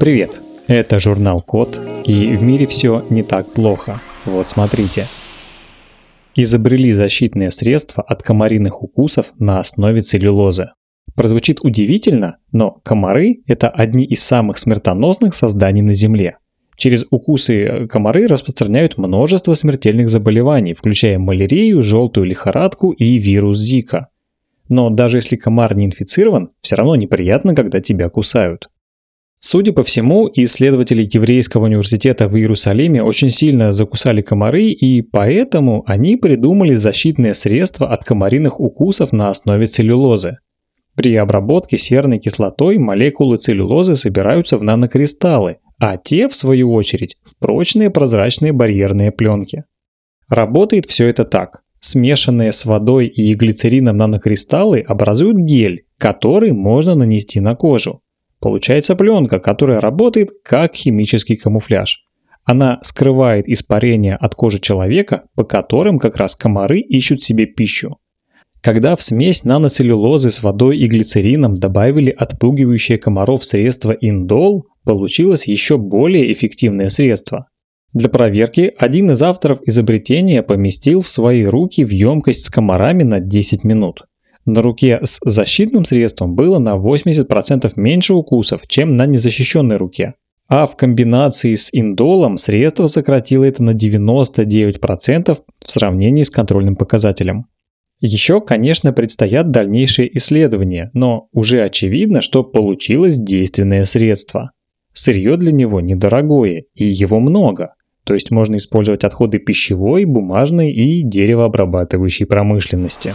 Привет, это журнал Код, и в мире все не так плохо. Вот смотрите. Изобрели защитные средства от комариных укусов на основе целлюлозы. Прозвучит удивительно, но комары – это одни из самых смертоносных созданий на Земле. Через укусы комары распространяют множество смертельных заболеваний, включая малярию, желтую лихорадку и вирус Зика. Но даже если комар не инфицирован, все равно неприятно, когда тебя кусают. Судя по всему, исследователи Еврейского университета в Иерусалиме очень сильно закусали комары, и поэтому они придумали защитные средства от комариных укусов на основе целлюлозы. При обработке серной кислотой молекулы целлюлозы собираются в нанокристаллы, а те, в свою очередь, в прочные прозрачные барьерные пленки. Работает все это так. Смешанные с водой и глицерином нанокристаллы образуют гель, который можно нанести на кожу. Получается пленка, которая работает как химический камуфляж. Она скрывает испарение от кожи человека, по которым как раз комары ищут себе пищу. Когда в смесь наноцеллюлозы с водой и глицерином добавили отпугивающее комаров средство индол, получилось еще более эффективное средство. Для проверки один из авторов изобретения поместил в свои руки в емкость с комарами на 10 минут. На руке с защитным средством было на 80% меньше укусов, чем на незащищенной руке. А в комбинации с индолом средство сократило это на 99% в сравнении с контрольным показателем. Еще, конечно, предстоят дальнейшие исследования, но уже очевидно, что получилось действенное средство. Сырье для него недорогое, и его много. То есть можно использовать отходы пищевой, бумажной и деревообрабатывающей промышленности.